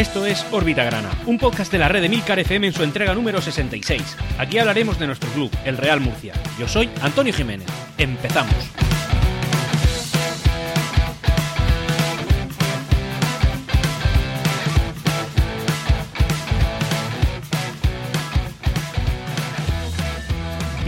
Esto es Órbita Grana, un podcast de la red de Milcar FM en su entrega número 66. Aquí hablaremos de nuestro club, el Real Murcia. Yo soy Antonio Jiménez. Empezamos.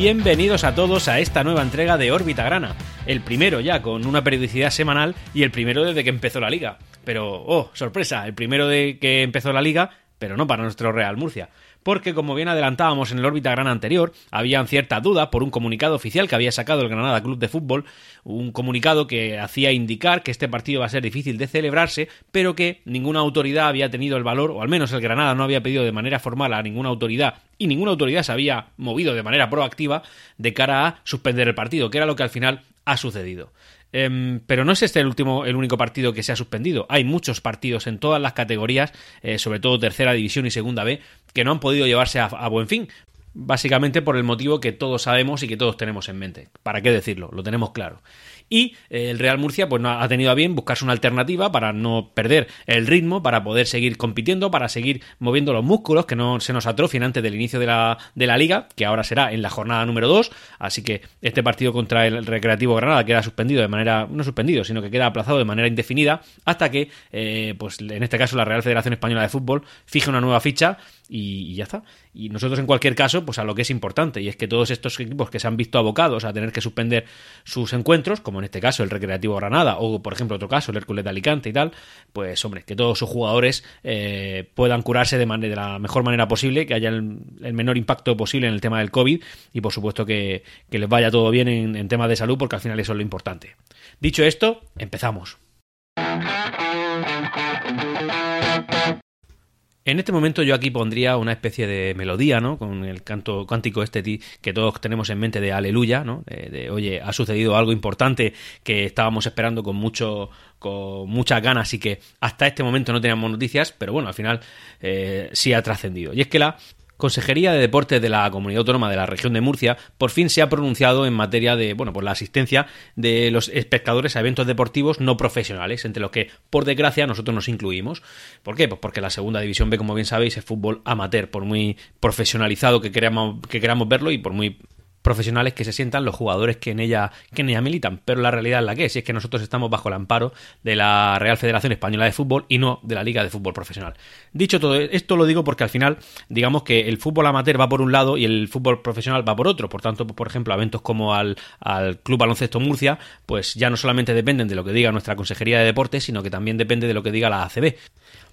Bienvenidos a todos a esta nueva entrega de Órbita Grana, el primero ya con una periodicidad semanal y el primero desde que empezó la liga. Pero, oh, sorpresa, el primero de que empezó la liga, pero no para nuestro Real Murcia porque como bien adelantábamos en el órbita gran anterior, habían ciertas dudas por un comunicado oficial que había sacado el Granada Club de Fútbol, un comunicado que hacía indicar que este partido va a ser difícil de celebrarse, pero que ninguna autoridad había tenido el valor, o al menos el Granada no había pedido de manera formal a ninguna autoridad y ninguna autoridad se había movido de manera proactiva de cara a suspender el partido, que era lo que al final ha sucedido. Em, pero no es este el último, el único partido que se ha suspendido. Hay muchos partidos en todas las categorías, eh, sobre todo tercera división y segunda B, que no han podido llevarse a, a buen fin. Básicamente por el motivo que todos sabemos y que todos tenemos en mente. ¿Para qué decirlo? Lo tenemos claro y eh, el Real Murcia pues no ha tenido a bien buscarse una alternativa para no perder el ritmo, para poder seguir compitiendo, para seguir moviendo los músculos que no se nos atrofien antes del inicio de la, de la liga, que ahora será en la jornada número 2, así que este partido contra el Recreativo Granada queda suspendido de manera, no suspendido, sino que queda aplazado de manera indefinida hasta que, eh, pues en este caso la Real Federación Española de Fútbol fije una nueva ficha y, ya está. Y nosotros en cualquier caso, pues a lo que es importante, y es que todos estos equipos que se han visto abocados a tener que suspender sus encuentros, como en este caso el Recreativo Granada, o por ejemplo otro caso, el Hércules de Alicante y tal, pues hombre, que todos sus jugadores eh, puedan curarse de, de, la mejor manera posible, que haya el, menor impacto posible en el tema del COVID, y por supuesto que, les vaya todo bien en, en temas de salud, porque al final eso es lo importante. Dicho esto, empezamos. En este momento yo aquí pondría una especie de melodía, ¿no? Con el canto cuántico este que todos tenemos en mente de aleluya, ¿no? De, oye, ha sucedido algo importante que estábamos esperando con mucho con muchas ganas y que hasta este momento no teníamos noticias, pero bueno, al final eh, sí ha trascendido. Y es que la Consejería de Deportes de la Comunidad Autónoma de la Región de Murcia por fin se ha pronunciado en materia de, bueno, por la asistencia de los espectadores a eventos deportivos no profesionales, entre los que, por desgracia, nosotros nos incluimos. ¿Por qué? Pues porque la segunda división B, como bien sabéis, es fútbol amateur, por muy profesionalizado que queramos, que queramos verlo y por muy profesionales que se sientan los jugadores que en ella que en ella militan, pero la realidad es la que es, y es que nosotros estamos bajo el amparo de la Real Federación Española de Fútbol y no de la Liga de Fútbol Profesional. Dicho todo esto lo digo porque al final digamos que el fútbol amateur va por un lado y el fútbol profesional va por otro, por tanto, por ejemplo, eventos como al, al Club Baloncesto Murcia, pues ya no solamente dependen de lo que diga nuestra Consejería de Deportes, sino que también depende de lo que diga la ACB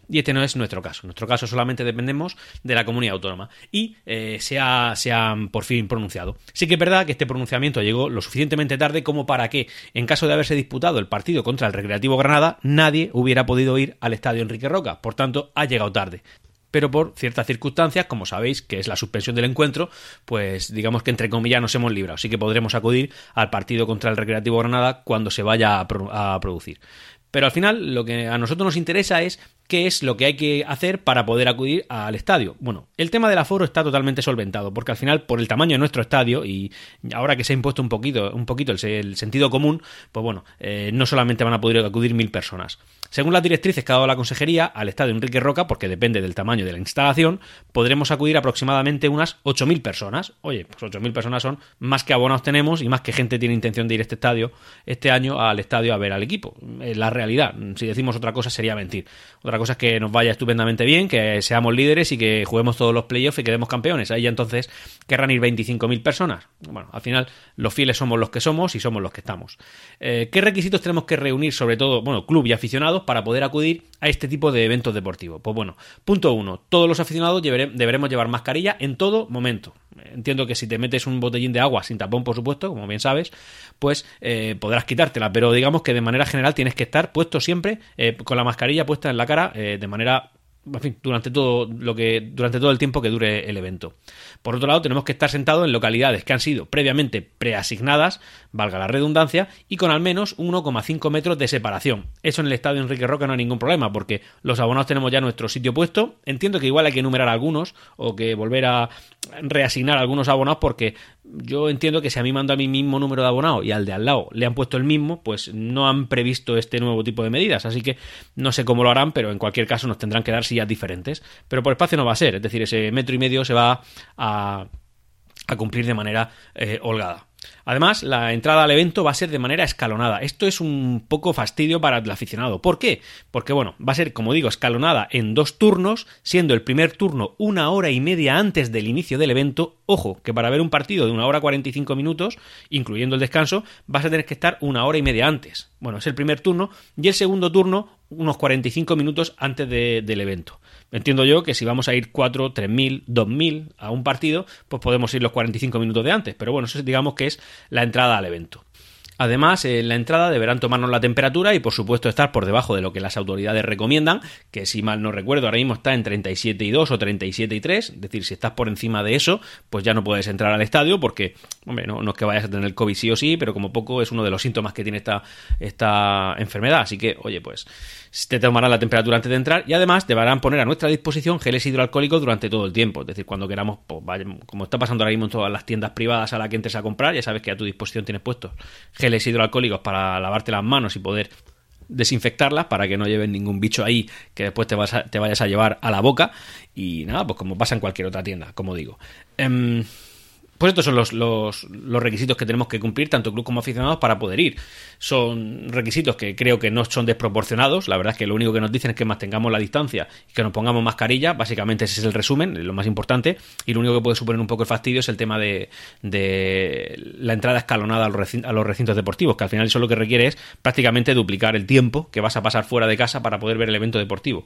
y este no es nuestro caso. En nuestro caso solamente dependemos de la comunidad autónoma y eh, se, ha, han por fin pronunciado. Sí que es verdad que este pronunciamiento llegó lo suficientemente tarde como para que, en caso de haberse disputado el partido contra el Recreativo Granada, nadie hubiera podido ir al estadio Enrique Roca. Por tanto, ha llegado tarde pero por ciertas circunstancias, como sabéis, que es la suspensión del encuentro, pues digamos que entre comillas nos hemos librado, así que podremos acudir al partido contra el Recreativo Granada cuando se vaya a producir. Pero al final lo que a nosotros nos interesa es qué es lo que hay que hacer para poder acudir al estadio. Bueno, el tema del aforo está totalmente solventado, porque al final, por el tamaño de nuestro estadio, y ahora que se ha impuesto un poquito, un poquito el, sentido común, pues bueno, eh, no solamente van a poder acudir mil personas. Según las directrices que ha dado la consejería, al estadio Enrique Roca, porque depende del tamaño de la instalación, podremos acudir aproximadamente unas 8.000 personas. Oye, pues 8.000 personas son más que abonados tenemos y más que gente tiene intención de ir a este estadio este año al estadio a ver al equipo. Es la realidad. Si decimos otra cosa sería mentir. Cosa es que nos vaya estupendamente bien, que seamos líderes y que juguemos todos los playoffs y quedemos campeones. Ahí ya entonces querrán ir 25.000 personas. Bueno, al final los fieles somos los que somos y somos los que estamos. Eh, ¿Qué requisitos tenemos que reunir, sobre todo, bueno, club y aficionados, para poder acudir a este tipo de eventos deportivos? Pues bueno, punto uno, todos los aficionados deberemos llevar mascarilla en todo momento. Entiendo que si te metes un botellín de agua sin tapón, por supuesto, como bien sabes, pues eh, podrás quitártela, pero digamos que de manera general tienes que estar puesto siempre eh, con la mascarilla puesta en la cara de manera en fin, durante todo lo que durante todo el tiempo que dure el evento. Por otro lado, tenemos que estar sentados en localidades que han sido previamente preasignadas, valga la redundancia, y con al menos 1,5 metros de separación. Eso en el estadio Enrique Roca no hay ningún problema, porque los abonados tenemos ya nuestro sitio puesto. Entiendo que igual hay que enumerar algunos o que volver a reasignar algunos abonados, porque yo entiendo que si a mí mando a mi mismo número de abonados y al de al lado le han puesto el mismo, pues no han previsto este nuevo tipo de medidas. Así que no sé cómo lo harán, pero en cualquier caso nos tendrán que dar sillas diferentes. Pero por espacio no va a ser, es decir, ese metro y medio se va a, a cumplir de manera eh, holgada. Además, la entrada al evento va a ser de manera escalonada. Esto es un poco fastidio para el aficionado. ¿Por qué? Porque, bueno, va a ser, como digo, escalonada en dos turnos, siendo el primer turno una hora y media antes del inicio del evento. Ojo, que para ver un partido de una hora 45 minutos, incluyendo el descanso, vas a tener que estar una hora y media antes. Bueno, es el primer turno. Y el segundo turno, unos 45 minutos antes del evento. Entiendo yo que si vamos a ir 4, 3.000, 2.000 a un partido, pues podemos ir los 45 minutos de antes. Pero bueno, eso digamos que es la entrada al evento. Además, en la entrada deberán tomarnos la temperatura y, por supuesto, estar por debajo de lo que las autoridades recomiendan, que si mal no recuerdo, ahora mismo está en 37,2 o 37,3. Es decir, si estás por encima de eso, pues ya no puedes entrar al estadio porque, hombre, no, no es que vayas a tener COVID sí o sí, pero como poco es uno de los síntomas que tiene esta, esta enfermedad. Así que, oye, pues te tomarán la temperatura antes de entrar y además deberán poner a nuestra disposición geles hidroalcohólicos durante todo el tiempo. Es decir, cuando queramos, pues, como está pasando ahora mismo en todas las tiendas privadas a las que entres a comprar, ya sabes que a tu disposición tienes puestos geles hidroalcohólicos para lavarte las manos y poder desinfectarlas para que no lleven ningún bicho ahí que después te, vas te vayas a llevar a la boca y nada, pues como pasa en cualquier otra tienda, como digo. Em, pues estos son los, los, requisitos que tenemos que cumplir, tanto club como aficionados, para poder ir. Son requisitos que creo que no son desproporcionados. La verdad es que lo único que nos dicen es que mantengamos la distancia y que nos pongamos mascarilla. Básicamente ese es el resumen, lo más importante. Y lo único que puede suponer un poco el fastidio es el tema de, de la entrada escalonada a los, recintos, deportivos, que al final eso lo que requiere es prácticamente duplicar el tiempo que vas a pasar fuera de casa para poder ver el evento deportivo.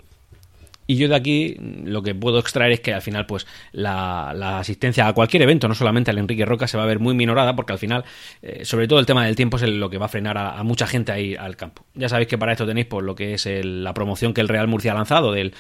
Y yo de aquí lo que puedo extraer es que al final, pues, la, asistencia a cualquier evento, no solamente al Enrique Roca, se va a ver muy minorada, porque al final, eh, sobre todo el tema del tiempo es lo que va a frenar a, mucha gente a ir al campo. Ya sabéis que para esto tenéis pues, lo que es la promoción que el Real Murcia ha lanzado del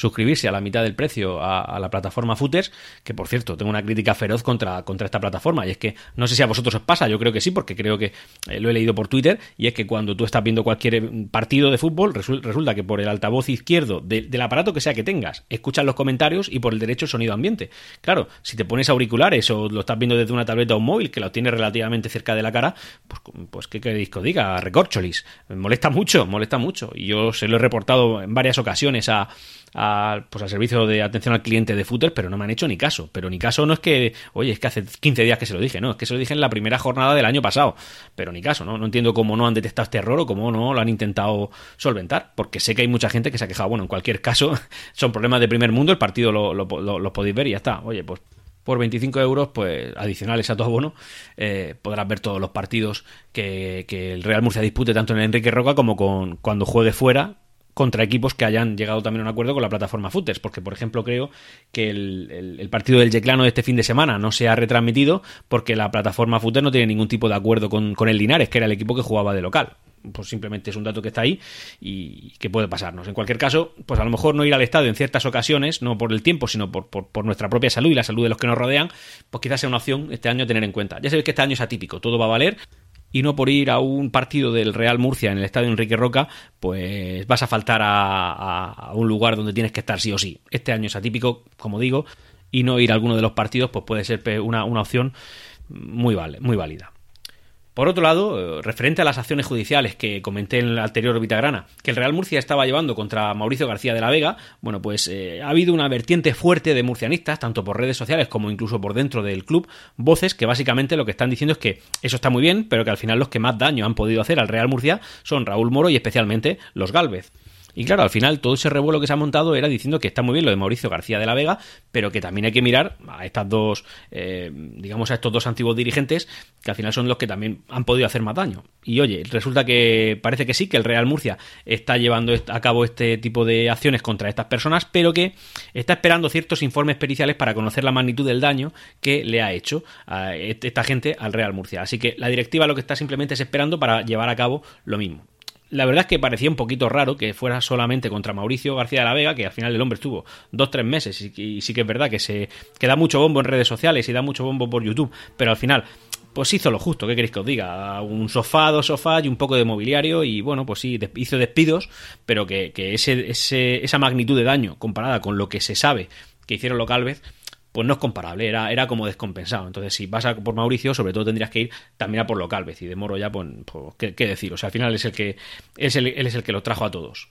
suscribirse a la mitad del precio a, la plataforma Footers, que por cierto, tengo una crítica feroz contra, contra esta plataforma, y es que no sé si a vosotros os pasa, yo creo que sí, porque creo que eh, lo he leído por Twitter, y es que cuando tú estás viendo cualquier eh, partido de fútbol, resulta que por el altavoz izquierdo del aparato que sea que tengas, escuchas los comentarios y por el derecho sonido ambiente. Claro, si te pones auriculares o lo estás viendo desde una tableta o un móvil que lo tiene relativamente cerca de la cara, pues, pues ¿qué queréis que os diga? Recorcholis. Molesta mucho, molesta mucho. Y yo se lo he reportado en varias ocasiones a, pues al servicio de atención al cliente de Footer, pero no me han hecho ni caso. Pero ni caso no es que, oye, es que hace 15 días que se lo dije, no, es que se lo dije en la primera jornada del año pasado. Pero ni caso, ¿no? No entiendo cómo no han detectado este error o cómo no lo han intentado solventar, porque sé que hay mucha gente que se ha quejado. Bueno, en cualquier caso, son problemas de primer mundo, el partido lo, lo, podéis ver y ya está. Oye, pues por 25 euros, pues adicionales a todo bono, eh, podrás ver todos los partidos que, que, el Real Murcia dispute tanto en Enrique Roca como con, cuando juegue fuera contra equipos que hayan llegado también a un acuerdo con la plataforma Footers, porque por ejemplo creo que el, partido del Yeclano de este fin de semana no se ha retransmitido porque la plataforma Footers no tiene ningún tipo de acuerdo con, el Linares, que era el equipo que jugaba de local. Pues simplemente es un dato que está ahí y que puede pasarnos. En cualquier caso, pues a lo mejor no ir al estadio en ciertas ocasiones, no por el tiempo, sino por, por, nuestra propia salud y la salud de los que nos rodean, pues quizás sea una opción este año tener en cuenta. Ya sabéis que este año es atípico, todo va a valer y no por ir a un partido del Real Murcia en el estadio Enrique Roca, pues vas a faltar a, un lugar donde tienes que estar sí o sí. Este año es atípico, como digo, y no ir a alguno de los partidos, pues puede ser una, una opción muy, vale, muy válida. Por otro lado, eh, referente a las acciones judiciales que comenté en la anterior Vitagrana, que el Real Murcia estaba llevando contra Mauricio García de la Vega, bueno, pues eh, ha habido una vertiente fuerte de murcianistas, tanto por redes sociales como incluso por dentro del club, voces que básicamente lo que están diciendo es que eso está muy bien, pero que al final los que más daño han podido hacer al Real Murcia son Raúl Moro y especialmente los Galvez. Y claro, al final todo ese revuelo que se ha montado era diciendo que está muy bien lo de Mauricio García de la Vega, pero que también hay que mirar a estas dos, eh, digamos, a estos dos antiguos dirigentes, que al final son los que también han podido hacer más daño. Y oye, resulta que parece que sí, que el Real Murcia está llevando a cabo este tipo de acciones contra estas personas, pero que está esperando ciertos informes periciales para conocer la magnitud del daño que le ha hecho a esta gente al Real Murcia. Así que la directiva lo que está simplemente es esperando para llevar a cabo lo mismo la verdad es que parecía un poquito raro que fuera solamente contra Mauricio García de la Vega, que al final el hombre estuvo dos, tres meses y, sí que es verdad que se que da mucho bombo en redes sociales y da mucho bombo por YouTube, pero al final pues hizo lo justo, ¿qué queréis que os diga? Un sofá, dos sofás y un poco de mobiliario y bueno, pues sí, hizo despidos, pero que, que ese, ese, esa magnitud de daño comparada con lo que se sabe que hicieron los Galvez, pues no es comparable, era, era como descompensado. Entonces, si vas a por Mauricio, sobre todo tendrías que ir también a por Localvez y de Moro ya, pues, pues ¿qué, decir? O sea, al final es el que es el, él es el que lo trajo a todos.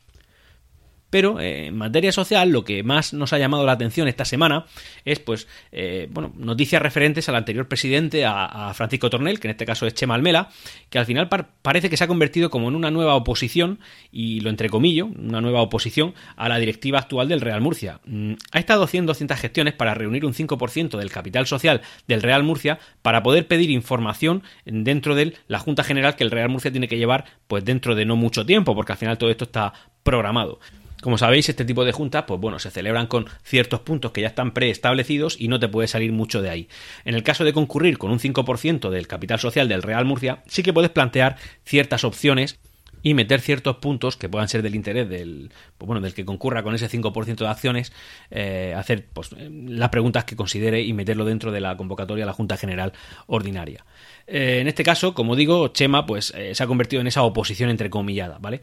Pero eh, en materia social, lo que más nos ha llamado la atención esta semana es, pues, eh, bueno, noticias referentes al anterior presidente, a, Francisco Tornel, que en este caso es Chema Almela, que al final parece que se ha convertido como en una nueva oposición, y lo entrecomillo, una nueva oposición a la directiva actual del Real Murcia. Mm, ha estado haciendo ciertas gestiones para reunir un 5% del capital social del Real Murcia para poder pedir información dentro de la Junta General que el Real Murcia tiene que llevar, pues dentro de no mucho tiempo, porque al final todo esto está programado. Como sabéis, este tipo de juntas, pues bueno, se celebran con ciertos puntos que ya están preestablecidos y no te puede salir mucho de ahí. En el caso de concurrir con un 5% del capital social del Real Murcia, sí que puedes plantear ciertas opciones y meter ciertos puntos que puedan ser del interés del, pues bueno, del que concurra con ese 5% de acciones, eh, hacer pues, las preguntas que considere y meterlo dentro de la convocatoria a la Junta General Ordinaria. Eh, en este caso, como digo, Chema pues, eh, se ha convertido en esa oposición entrecomillada. ¿vale?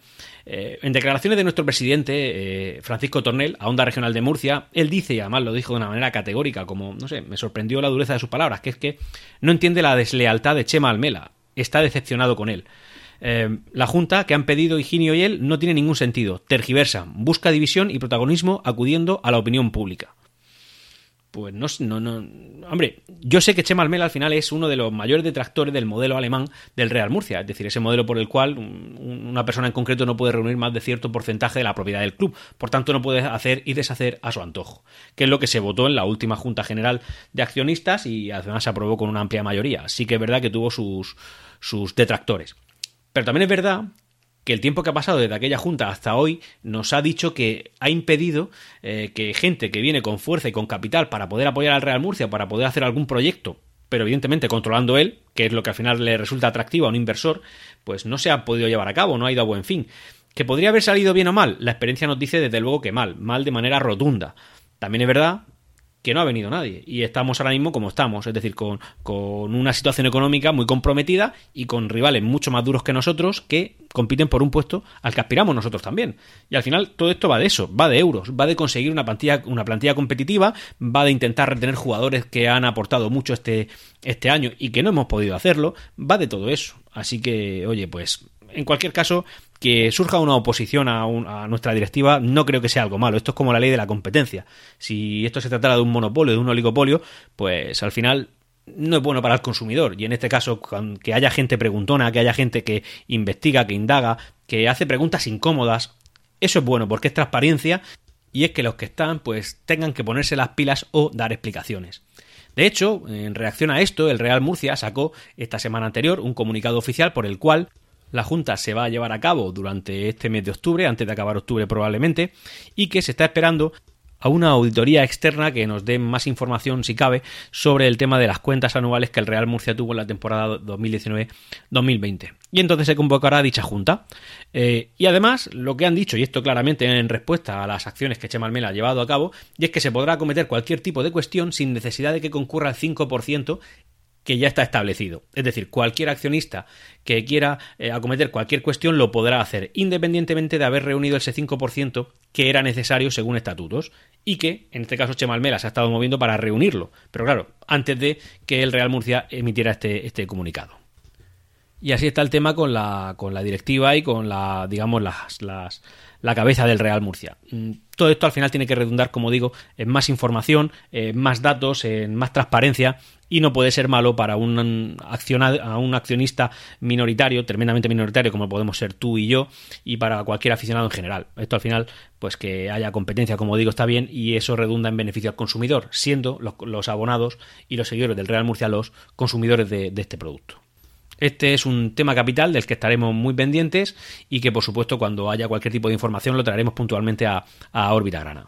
en declaraciones de nuestro presidente, Francisco Tornel, a Onda Regional de Murcia, él dice, y además lo dijo de una manera categórica, como, no sé, me sorprendió la dureza de sus palabras, que es que no entiende la deslealtad de Chema Almela, está decepcionado con él. Eh, la Junta que han pedido Higinio y él no tiene ningún sentido. Tergiversa, busca división y protagonismo acudiendo a la opinión pública. Pues no, no, no. Hombre, yo sé que Chema Almela al final es uno de los mayores detractores del modelo alemán del Real Murcia, es decir, ese modelo por el cual una persona en concreto no puede reunir más de cierto porcentaje de la propiedad del club, por tanto no puede hacer y deshacer a su antojo, que es lo que se votó en la última Junta General de Accionistas y además se aprobó con una amplia mayoría. Sí que es verdad que tuvo sus, sus detractores. Pero también es verdad que el tiempo que ha pasado desde aquella junta hasta hoy nos ha dicho que ha impedido eh, que gente que viene con fuerza y con capital para poder apoyar al Real Murcia, para poder hacer algún proyecto, pero evidentemente controlando él, que es lo que al final le resulta atractivo a un inversor, pues no se ha podido llevar a cabo, no ha ido a buen fin. ¿Que podría haber salido bien o mal? La experiencia nos dice desde luego que mal, mal de manera rotunda. También es verdad que no ha venido nadie. Y estamos ahora mismo como estamos, es decir, con, una situación económica muy comprometida y con rivales mucho más duros que nosotros que compiten por un puesto al que aspiramos nosotros también. Y al final todo esto va de eso, va de euros, va de conseguir una plantilla, una plantilla competitiva, va de intentar retener jugadores que han aportado mucho este, este año y que no hemos podido hacerlo, va de todo eso. Así que, oye, pues en cualquier caso, que surja una oposición a, nuestra directiva no creo que sea algo malo. Esto es como la ley de la competencia. Si esto se tratara de un monopolio, de un oligopolio, pues al final no es bueno para el consumidor. Y en este caso, que haya gente preguntona, que haya gente que investiga, que indaga, que hace preguntas incómodas, eso es bueno porque es transparencia y es que los que están pues tengan que ponerse las pilas o dar explicaciones. De hecho, en reacción a esto, el Real Murcia sacó esta semana anterior un comunicado oficial por el cual la Junta se va a llevar a cabo durante este mes de octubre, antes de acabar octubre probablemente, y que se está esperando a una auditoría externa que nos dé más información, si cabe, sobre el tema de las cuentas anuales que el Real Murcia tuvo en la temporada 2019-2020. Y entonces se convocará dicha junta. Eh, y además, lo que han dicho, y esto claramente en respuesta a las acciones que Chema Almela ha llevado a cabo, y es que se podrá acometer cualquier tipo de cuestión sin necesidad de que concurra el 5% que ya está establecido. Es decir, cualquier accionista que quiera eh, acometer cualquier cuestión lo podrá hacer, independientemente de haber reunido ese 5% que era necesario según estatutos y que, en este caso, Chemalmela se ha estado moviendo para reunirlo. Pero claro, antes de que el Real Murcia emitiera este, este comunicado. Y así está el tema con la, con la directiva y con la, digamos, las, las, la cabeza del Real Murcia. Mm, todo esto al final tiene que redundar, como digo, en más información, en más datos, en más transparencia y no puede ser malo para un, un accionista minoritario, tremendamente minoritario como podemos ser tú y yo, y para cualquier aficionado en general. Esto al final, pues que haya competencia, como digo, está bien y eso redunda en beneficio al consumidor, siendo los, abonados y los seguidores del Real Murcia los consumidores de, este producto. Este es un tema capital del que estaremos muy pendientes y que, por supuesto, cuando haya cualquier tipo de información lo traeremos puntualmente a, a órbita grana.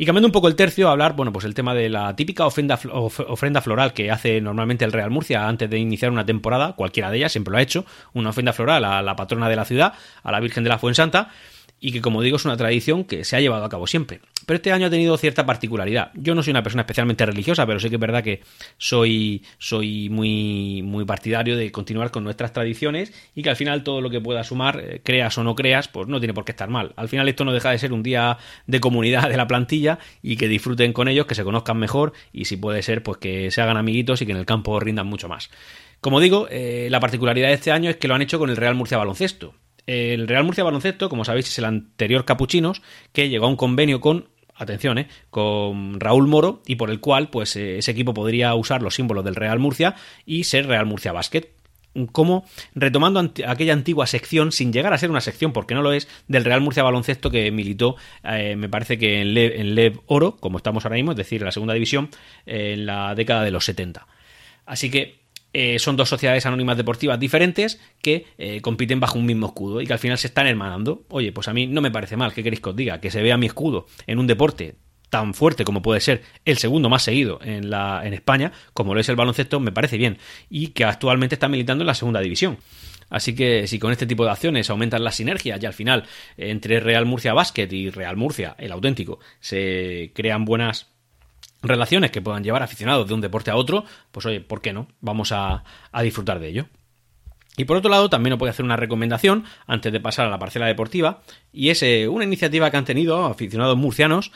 Y cambiando un poco el tercio, a hablar, bueno, pues el tema de la típica ofrenda, ofrenda floral que hace normalmente el Real Murcia antes de iniciar una temporada, cualquiera de ellas siempre lo ha hecho, una ofrenda floral a la patrona de la ciudad, a la Virgen de la Fuensanta, y que como digo es una tradición que se ha llevado a cabo siempre. Pero este año ha tenido cierta particularidad. Yo no soy una persona especialmente religiosa, pero sí que es verdad que soy, soy muy, muy partidario de continuar con nuestras tradiciones y que al final todo lo que pueda sumar, eh, creas o no creas, pues no tiene por qué estar mal. Al final esto no deja de ser un día de comunidad de la plantilla y que disfruten con ellos, que se conozcan mejor y si puede ser, pues que se hagan amiguitos y que en el campo rindan mucho más. Como digo, eh, la particularidad de este año es que lo han hecho con el Real Murcia Baloncesto El Real Murcia Baloncesto, como sabéis, es el anterior Capuchinos, que llegó a un convenio con atención, ¿eh? con Raúl Moro y por el cual pues eh, ese equipo podría usar los símbolos del Real Murcia y ser Real Murcia Basket como retomando aquella antigua sección, sin llegar a ser una sección, porque no lo es, del Real Murcia Baloncesto que militó, eh, me parece que en Lev, Oro, como estamos ahora mismo, es decir, en la segunda división, en la década de los 70. Así que eh, son dos sociedades anónimas deportivas diferentes que eh, compiten bajo un mismo escudo y que al final se están hermanando. Oye, pues a mí no me parece mal, ¿qué queréis que os diga? Que se vea mi escudo en un deporte tan fuerte como puede ser el segundo más seguido en, la, en España, como lo es el baloncesto, me parece bien. Y que actualmente está militando en la segunda división. Así que si con este tipo de acciones aumentan las sinergias y al final entre Real Murcia Basket y Real Murcia, el auténtico, se crean buenas relaciones que puedan llevar aficionados de un deporte a otro, pues oye, ¿por qué no? Vamos a, disfrutar de ello. Y por otro lado, también os voy a hacer una recomendación antes de pasar a la parcela deportiva, y es eh, una iniciativa que han tenido aficionados murcianos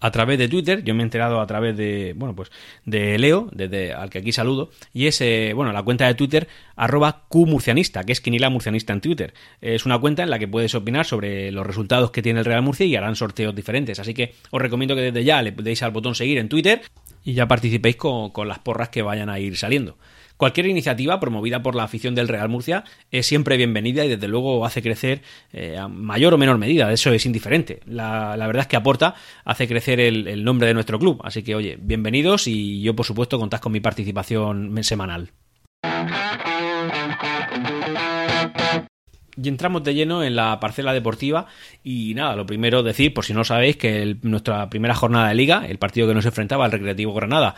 a través de Twitter, yo me he enterado a través de, bueno, pues de Leo, desde al que aquí saludo, y es, eh, bueno, la cuenta de Twitter arroba qmurcianista, que es Quinila Murcianista en Twitter. Es una cuenta en la que puedes opinar sobre los resultados que tiene el Real Murcia y harán sorteos diferentes, así que os recomiendo que desde ya le deis al botón seguir en Twitter y ya participéis con, con las porras que vayan a ir saliendo. Cualquier iniciativa promovida por la afición del Real Murcia es siempre bienvenida y desde luego hace crecer eh, a mayor o menor medida, eso es indiferente. La, verdad es que aporta, hace crecer el, nombre de nuestro club. Así que oye, bienvenidos y yo por supuesto contás con mi participación semanal. Y entramos de lleno en la parcela deportiva y nada, lo primero decir, por si no sabéis, que nuestra primera jornada de liga, el partido que nos enfrentaba al Recreativo Granada,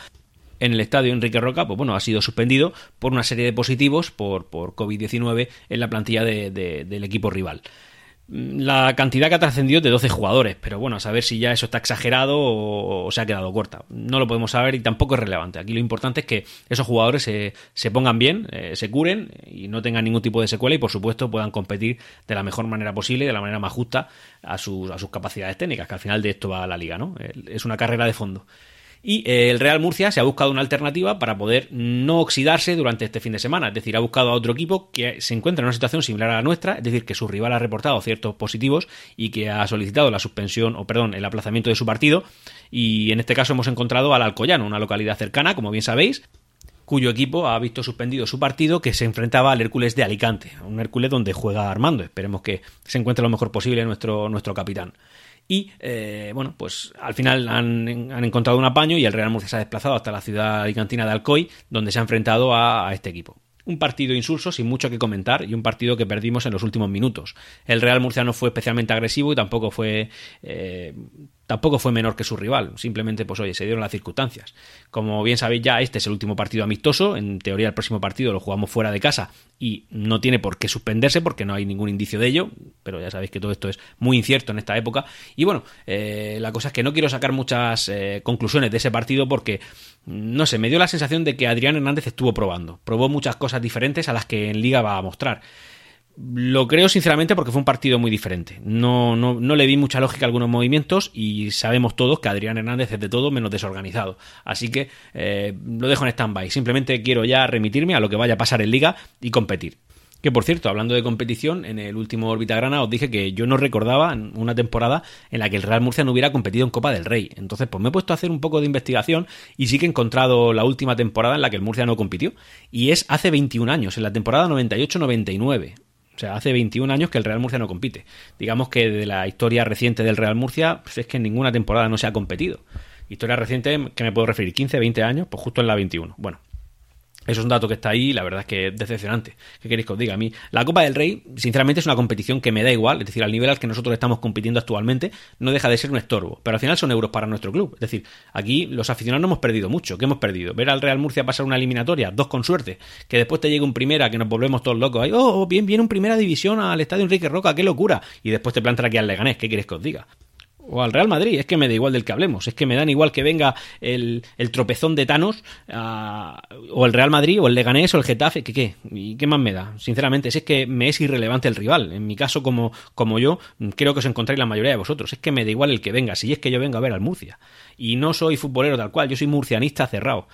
en el estadio Enrique Roca, pues bueno, ha sido suspendido por una serie de positivos por, por COVID-19 en la plantilla del equipo rival. La cantidad que ha trascendido es de 12 jugadores, pero bueno, a saber si ya eso está exagerado o, se ha quedado corta. No lo podemos saber y tampoco es relevante. Aquí lo importante es que esos jugadores se, se pongan bien, eh, se curen y no tengan ningún tipo de secuela y por supuesto puedan competir de la mejor manera posible, de la manera más justa a sus, a sus capacidades técnicas, que al final de esto va la liga, ¿no? Es una carrera de fondo y eh, el Real Murcia se ha buscado una alternativa para poder no oxidarse durante este fin de semana, es decir, ha buscado a otro equipo que se encuentra en una situación similar a la nuestra, es decir, que su rival ha reportado ciertos positivos y que ha solicitado la suspensión o perdón, el aplazamiento de su partido y en este caso hemos encontrado al Alcoyano, una localidad cercana, como bien sabéis, cuyo equipo ha visto suspendido su partido que se enfrentaba al Hércules de Alicante, un Hércules donde juega Armando. Esperemos que se encuentre lo mejor posible nuestro, nuestro capitán. Y eh, bueno, pues al final han, encontrado un apaño y el Real Murcia se ha desplazado hasta la ciudad alicantina de Alcoy, donde se ha enfrentado a, este equipo. Un partido insulso, sin mucho que comentar, y un partido que perdimos en los últimos minutos. El Real Murcia no fue especialmente agresivo y tampoco fue eh, tampoco fue menor que su rival, simplemente pues oye, se dieron las circunstancias. Como bien sabéis ya, este es el último partido amistoso, en teoría el próximo partido lo jugamos fuera de casa y no tiene por qué suspenderse porque no hay ningún indicio de ello, pero ya sabéis que todo esto es muy incierto en esta época. Y bueno, eh, la cosa es que no quiero sacar muchas eh, conclusiones de ese partido porque, no sé, me dio la sensación de que Adrián Hernández estuvo probando, probó muchas cosas diferentes a las que en liga va a mostrar. Lo creo sinceramente porque fue un partido muy diferente. No, no, no, le vi mucha lógica a algunos movimientos y sabemos todos que Adrián Hernández es de todo menos desorganizado. Así que eh, lo dejo en stand-by. Simplemente quiero ya remitirme a lo que vaya a pasar en liga y competir. Que por cierto, hablando de competición, en el último Orbitagrana os dije que yo no recordaba una temporada en la que el Real Murcia no hubiera competido en Copa del Rey. Entonces, pues me he puesto a hacer un poco de investigación y sí que he encontrado la última temporada en la que el Murcia no compitió. Y es hace 21 años, en la temporada 98-99. O sea, hace 21 años que el Real Murcia no compite. Digamos que de la historia reciente del Real Murcia, pues es que en ninguna temporada no se ha competido. Historia reciente, que me puedo referir? 15, 20 años, pues justo en la 21. Bueno, eso es un dato que está ahí la verdad es que es decepcionante. ¿Qué queréis que os diga? A mí, la Copa del Rey, sinceramente, es una competición que me da igual. Es decir, al nivel al que nosotros estamos compitiendo actualmente, no deja de ser un estorbo. Pero al final son euros para nuestro club. Es decir, aquí los aficionados no hemos perdido mucho. ¿Qué hemos perdido? Ver al Real Murcia pasar una eliminatoria, dos con suerte, que después te llegue un primera, que nos volvemos todos locos. Ahí, oh, bien, viene un primera división al estadio Enrique Roca, qué locura. Y después te plantan aquí al Leganés. ¿Qué quieres que os diga? O al Real Madrid, es que me da igual del que hablemos, es que me dan igual que venga el, tropezón de Thanos o el Real Madrid o el Leganés o el Getafe, que qué, y qué más me da, sinceramente, es que me es irrelevante el rival, en mi caso como, como yo, creo que os encontráis la mayoría de vosotros, es que me da igual el que venga, si es que yo vengo a ver al Murcia, y no soy futbolero tal cual, yo soy murcianista cerrado,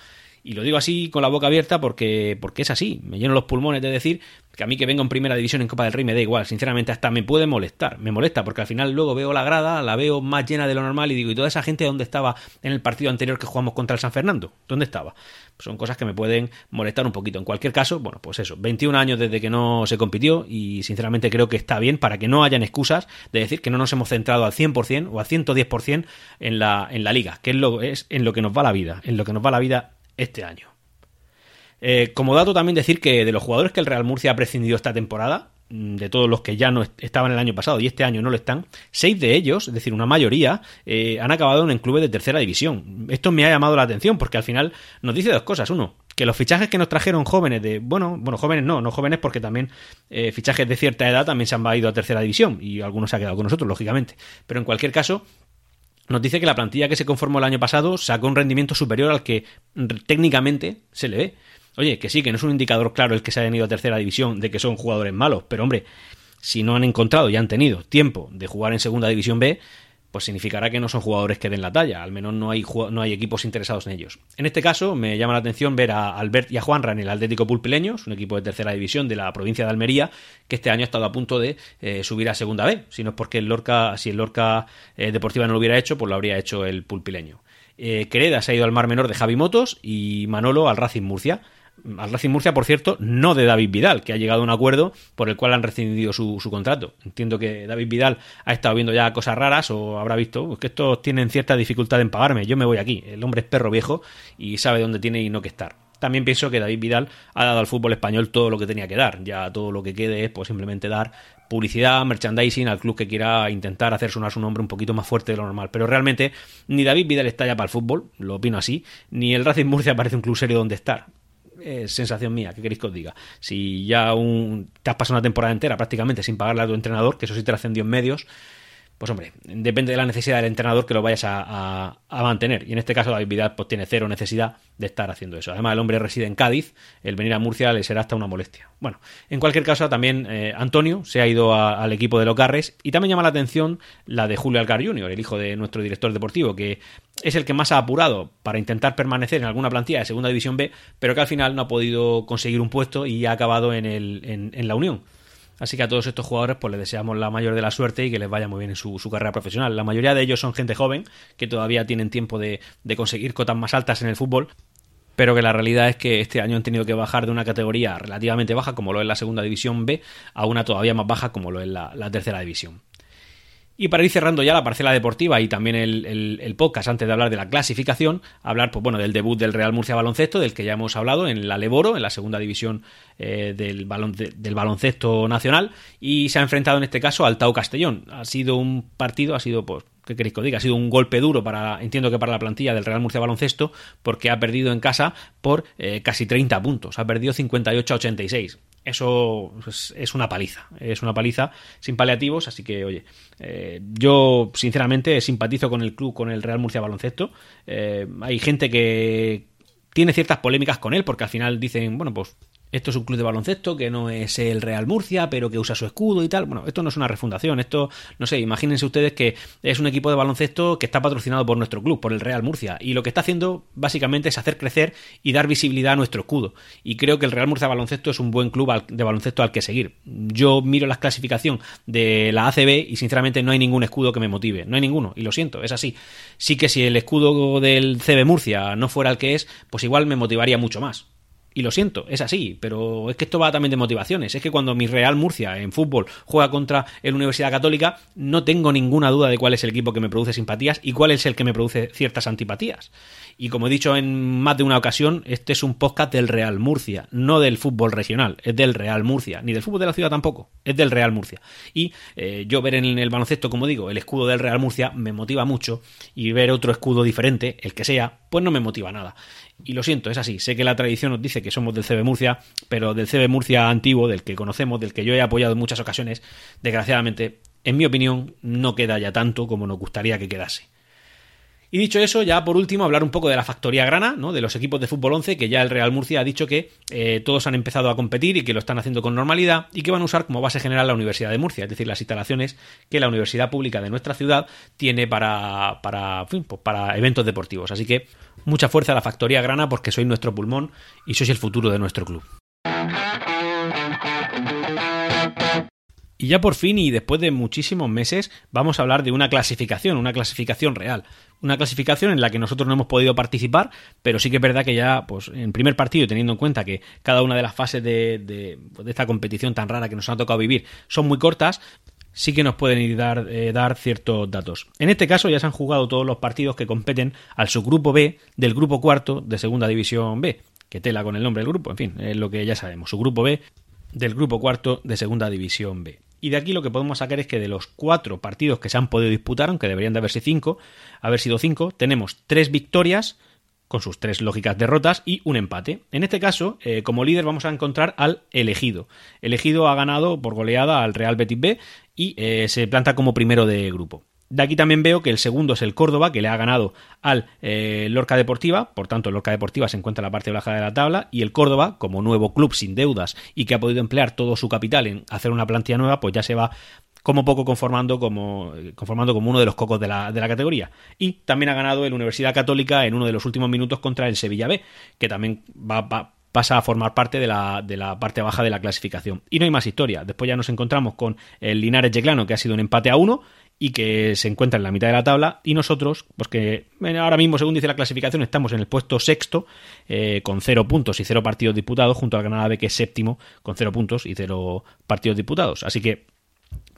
Y lo digo así con la boca abierta porque, porque es así. Me lleno los pulmones de decir que a mí que venga en primera división en Copa del Rey me da igual. Sinceramente, hasta me puede molestar. Me molesta porque al final luego veo la grada, la veo más llena de lo normal y digo, ¿y toda esa gente dónde estaba en el partido anterior que jugamos contra el San Fernando? ¿Dónde estaba? son cosas que me pueden molestar un poquito. En cualquier caso, bueno, pues eso, 21 años desde que no se compitió y sinceramente creo que está bien para que no hayan excusas de decir que no nos hemos centrado al 100% o al 110% en la, en la liga, que es, lo, es en lo que nos va la vida, en lo que nos va la vida este año. Eh, como dato también decir que de los jugadores que el Real Murcia ha prescindido esta temporada, mm, de todos los que ya no estaban el año pasado y este año no lo están, seis de ellos, es decir, una mayoría, eh, han acabado en clubes de tercera división. Esto me ha llamado la atención porque al final nos dice dos cosas. Uno, que los fichajes que nos trajeron jóvenes de, bueno, bueno, jóvenes no, no jóvenes porque también eh, fichajes de cierta edad también se han ido a tercera división y algunos se han quedado con nosotros, lógicamente. Pero en cualquier caso, nos dice que la plantilla que se conformó el año pasado sacó un rendimiento superior al que técnicamente se le ve. Oye, que sí, que no es un indicador claro el que se hayan ido a tercera división de que son jugadores malos, pero hombre, si no han encontrado y han tenido tiempo de jugar en segunda división B, pues significará que no son jugadores que den la talla, al menos no hay, no hay equipos interesados en ellos. En este caso, me llama la atención ver a Albert y a Juanra en el Atlético Pulpileños, un equipo de tercera división de la provincia de Almería, que este año ha estado a punto de eh, subir a segunda B, si no es porque el Lorca, si el Lorca eh, Deportiva no lo hubiera hecho, pues lo habría hecho el Pulpileño. Eh, se ha ido al Mar Menor de Javi Motos y Manolo al Racing Murcia al Racing Murcia, por cierto, no de David Vidal, que ha llegado a un acuerdo por el cual han rescindido su, contrato. Entiendo que David Vidal ha estado viendo ya cosas raras o habrá visto que estos tienen cierta dificultad en pagarme. Yo me voy aquí. El hombre es perro viejo y sabe dónde tiene y no que estar. También pienso que David Vidal ha dado al fútbol español todo lo que tenía que dar. Ya todo lo que quede es pues, simplemente dar publicidad, merchandising al club que quiera intentar hacer sonar su nombre un poquito más fuerte de lo normal. Pero realmente ni David Vidal está ya para el fútbol, lo opino así, ni el Racing Murcia parece un club serio donde estar es sensación mía, ¿qué queréis que os diga? Si ya un, te has pasado una temporada entera prácticamente sin pagarle a tu entrenador, que eso sí te lo ascendió en medios, pues hombre, depende de la necesidad del entrenador que lo vayas a, mantener. Y en este caso David Vidal pues tiene cero necesidad de estar haciendo eso. Además el hombre reside en Cádiz, el venir a Murcia le será hasta una molestia. Bueno, en cualquier caso también eh, Antonio se ha ido al equipo de Locarres y también llama la atención la de Julio Alcar Jr., el hijo de nuestro director deportivo, que es el que más ha apurado para intentar permanecer en alguna plantilla de Segunda División B, pero que al final no ha podido conseguir un puesto y ha acabado en, el, en la Unión. Así que a todos estos jugadores pues les deseamos la mayor de la suerte y que les vaya muy bien en su, carrera profesional. La mayoría de ellos son gente joven que todavía tienen tiempo de, de conseguir cotas más altas en el fútbol pero que la realidad es que este año han tenido que bajar de una categoría relativamente baja, como lo es la segunda división B, a una todavía más baja, como lo es la tercera división. Y para ir cerrando ya la parcela deportiva y también el, podcast, antes de hablar de la clasificación, hablar pues, bueno, del debut del Real Murcia Baloncesto, del que ya hemos hablado en la Leboro, en la segunda división eh, del, del baloncesto nacional, y se ha enfrentado en este caso al Tau Castellón. Ha sido un partido, ha sido, pues, ¿qué queréis que os diga? Ha sido un golpe duro para, entiendo que para la plantilla del Real Murcia Baloncesto, porque ha perdido en casa por eh, casi 30 puntos, ha perdido 58 a 86 eso es, una paliza, es una paliza sin paliativos, así que oye, eh, yo sinceramente simpatizo con el club, con el Real Murcia Baloncesto, eh, hay gente que tiene ciertas polémicas con él porque al final dicen, bueno, pues esto es un club de baloncesto que no es el Real Murcia, pero que usa su escudo y tal. Bueno, esto no es una refundación, esto, no sé, imagínense ustedes que es un equipo de baloncesto que está patrocinado por nuestro club, por el Real Murcia, y lo que está haciendo básicamente es hacer crecer y dar visibilidad a nuestro escudo. Y creo que el Real Murcia Baloncesto es un buen club de baloncesto al que seguir. Yo miro la clasificación de la ACB y sinceramente no hay ningún escudo que me motive, no hay ninguno, y lo siento, es así. Sí que si el escudo del CB Murcia no fuera el que es, pues igual me motivaría mucho más y lo siento, es así, pero es que esto va también de motivaciones. Es que cuando mi Real Murcia en fútbol juega contra el Universidad Católica, no tengo ninguna duda de cuál es el equipo que me produce simpatías y cuál es el que me produce ciertas antipatías. Y como he dicho en más de una ocasión, este es un podcast del Real Murcia, no del fútbol regional, es del Real Murcia, ni del fútbol de la ciudad tampoco, es del Real Murcia. Y eh, yo ver en el baloncesto, como digo, el escudo del Real Murcia me motiva mucho y ver otro escudo diferente, el que sea, pues no me motiva nada. Y lo siento, es así. Sé que la tradición nos dice que somos del CB Murcia, pero del CB Murcia antiguo, del que conocemos, del que yo he apoyado en muchas ocasiones, desgraciadamente, en mi opinión, no queda ya tanto como nos gustaría que quedase. Y dicho eso, ya por último, hablar un poco de la factoría grana, ¿no? de los equipos de fútbol 11, que ya el Real Murcia ha dicho que eh, todos han empezado a competir y que lo están haciendo con normalidad y que van a usar como base general la Universidad de Murcia, es decir, las instalaciones que la Universidad Pública de nuestra ciudad tiene para, para, pues para eventos deportivos. Así que mucha fuerza a la factoría grana porque sois nuestro pulmón y sois el futuro de nuestro club. Y ya por fin y después de muchísimos meses vamos a hablar de una clasificación, una clasificación real. Una clasificación en la que nosotros no hemos podido participar, pero sí que es verdad que ya, pues en primer partido, teniendo en cuenta que cada una de las fases de, de, esta competición tan rara que nos ha tocado vivir son muy cortas, sí que nos pueden ir dar, eh, dar ciertos datos. En este caso ya se han jugado todos los partidos que competen al subgrupo B del grupo cuarto de Segunda División B, que tela con el nombre del grupo, en fin, es lo que ya sabemos, su grupo B del grupo cuarto de Segunda División B. Y de aquí lo que podemos sacar es que de los cuatro partidos que se han podido disputar, aunque deberían de haberse cinco, haber sido cinco, tenemos tres victorias con sus tres lógicas derrotas y un empate. En este caso, eh, como líder vamos a encontrar al elegido. Elegido ha ganado por goleada al Real Betis B y eh, se planta como primero de grupo. De aquí también veo que el segundo es el Córdoba, que le ha ganado al eh, Lorca Deportiva, por tanto, el Lorca Deportiva se encuentra en la parte baja de la tabla, y el Córdoba, como nuevo club sin deudas y que ha podido emplear todo su capital en hacer una plantilla nueva, pues ya se va como poco conformando como, conformando como uno de los cocos de la, de la categoría. Y también ha ganado el Universidad Católica en uno de los últimos minutos contra el Sevilla B, que también va, pasa a formar parte de la, de la, parte baja de la clasificación. Y no hay más historia. Después ya nos encontramos con el Linares Yeclano, que ha sido un empate a uno, y que se encuentra en la mitad de la tabla y nosotros, pues que ahora mismo según dice la clasificación estamos en el puesto sexto eh, con cero puntos y cero partidos disputados junto al Granada B que es séptimo con cero puntos y cero partidos disputados. Así que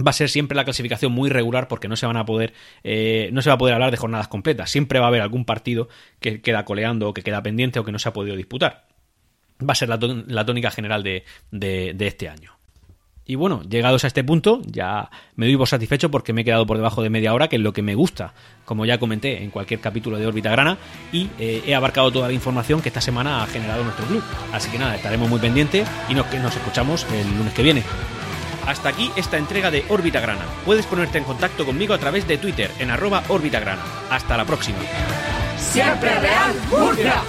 va a ser siempre la clasificación muy regular porque no se van a poder eh, no se va a poder hablar de jornadas completas. Siempre va a haber algún partido que queda coleando o que queda pendiente o que no se ha podido disputar. Va a ser la, tónica general de este año y bueno, llegados a este punto, ya me doy por satisfecho porque me he quedado por debajo de media hora, que es lo que me gusta, como ya comenté en cualquier capítulo de Órbita Grana, y eh, he abarcado toda la información que esta semana ha generado nuestro club. Así que nada, estaremos muy pendientes y nos, nos escuchamos el lunes que viene. Hasta aquí esta entrega de Órbita Grana. Puedes ponerte en contacto conmigo a través de Twitter en arroba Órbita Grana. Hasta la próxima. Siempre Real Murcia.